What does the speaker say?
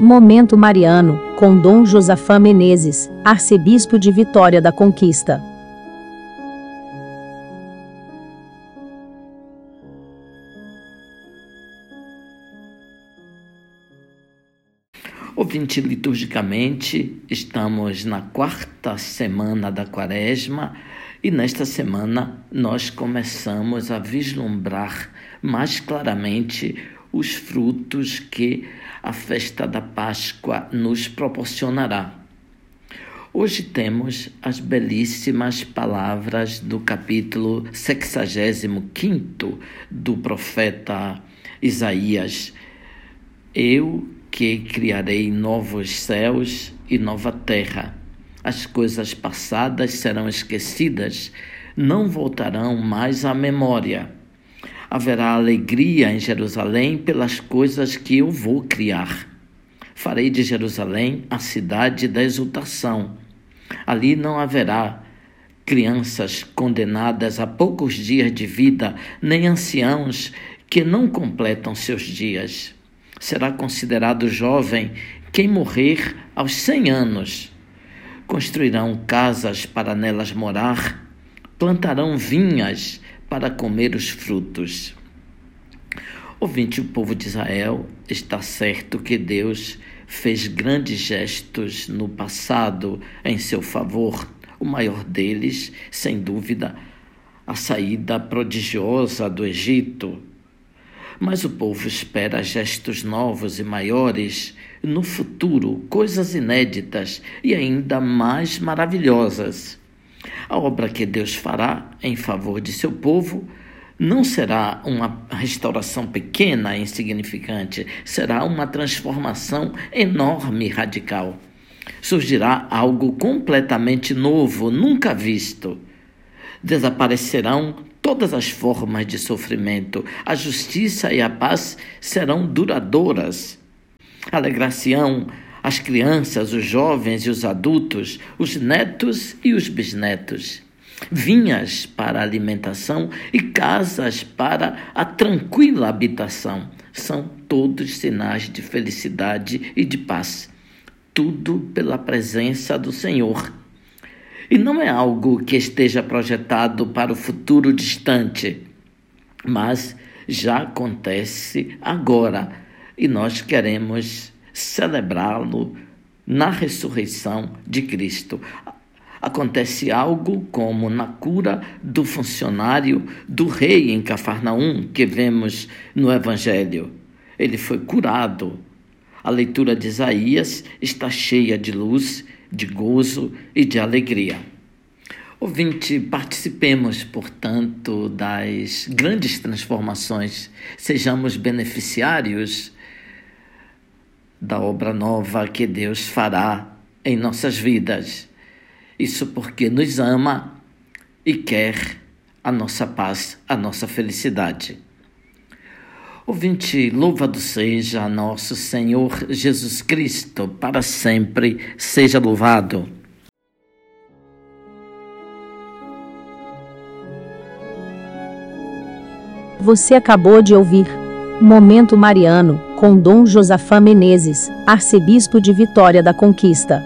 Momento Mariano, com Dom Josafá Menezes, arcebispo de Vitória da Conquista. Ouvinte, liturgicamente, estamos na quarta semana da quaresma e nesta semana nós começamos a vislumbrar mais claramente os frutos que a festa da Páscoa nos proporcionará. Hoje temos as belíssimas palavras do capítulo 65 do profeta Isaías. Eu que criarei novos céus e nova terra. As coisas passadas serão esquecidas, não voltarão mais à memória haverá alegria em Jerusalém pelas coisas que eu vou criar. Farei de Jerusalém a cidade da exultação. Ali não haverá crianças condenadas a poucos dias de vida, nem anciãos que não completam seus dias. Será considerado jovem quem morrer aos cem anos. Construirão casas para nelas morar, plantarão vinhas para comer os frutos. Ouvinte, o povo de Israel está certo que Deus fez grandes gestos no passado em seu favor. O maior deles, sem dúvida, a saída prodigiosa do Egito. Mas o povo espera gestos novos e maiores no futuro, coisas inéditas e ainda mais maravilhosas. A obra que Deus fará em favor de seu povo não será uma restauração pequena e insignificante, será uma transformação enorme e radical. Surgirá algo completamente novo, nunca visto. Desaparecerão todas as formas de sofrimento, a justiça e a paz serão duradouras. Alegrar-se-ão as crianças, os jovens e os adultos, os netos e os bisnetos. Vinhas para a alimentação e casas para a tranquila habitação são todos sinais de felicidade e de paz. Tudo pela presença do Senhor. E não é algo que esteja projetado para o futuro distante, mas já acontece agora e nós queremos celebrá-lo na ressurreição de Cristo. Acontece algo como na cura do funcionário do rei em Cafarnaum, que vemos no Evangelho. Ele foi curado. A leitura de Isaías está cheia de luz, de gozo e de alegria. Ouvinte, participemos, portanto, das grandes transformações, sejamos beneficiários da obra nova que Deus fará em nossas vidas. Isso porque nos ama e quer a nossa paz, a nossa felicidade. Ouvinte, louvado seja nosso Senhor Jesus Cristo, para sempre seja louvado. Você acabou de ouvir Momento Mariano, com Dom Josafá Menezes, arcebispo de Vitória da Conquista.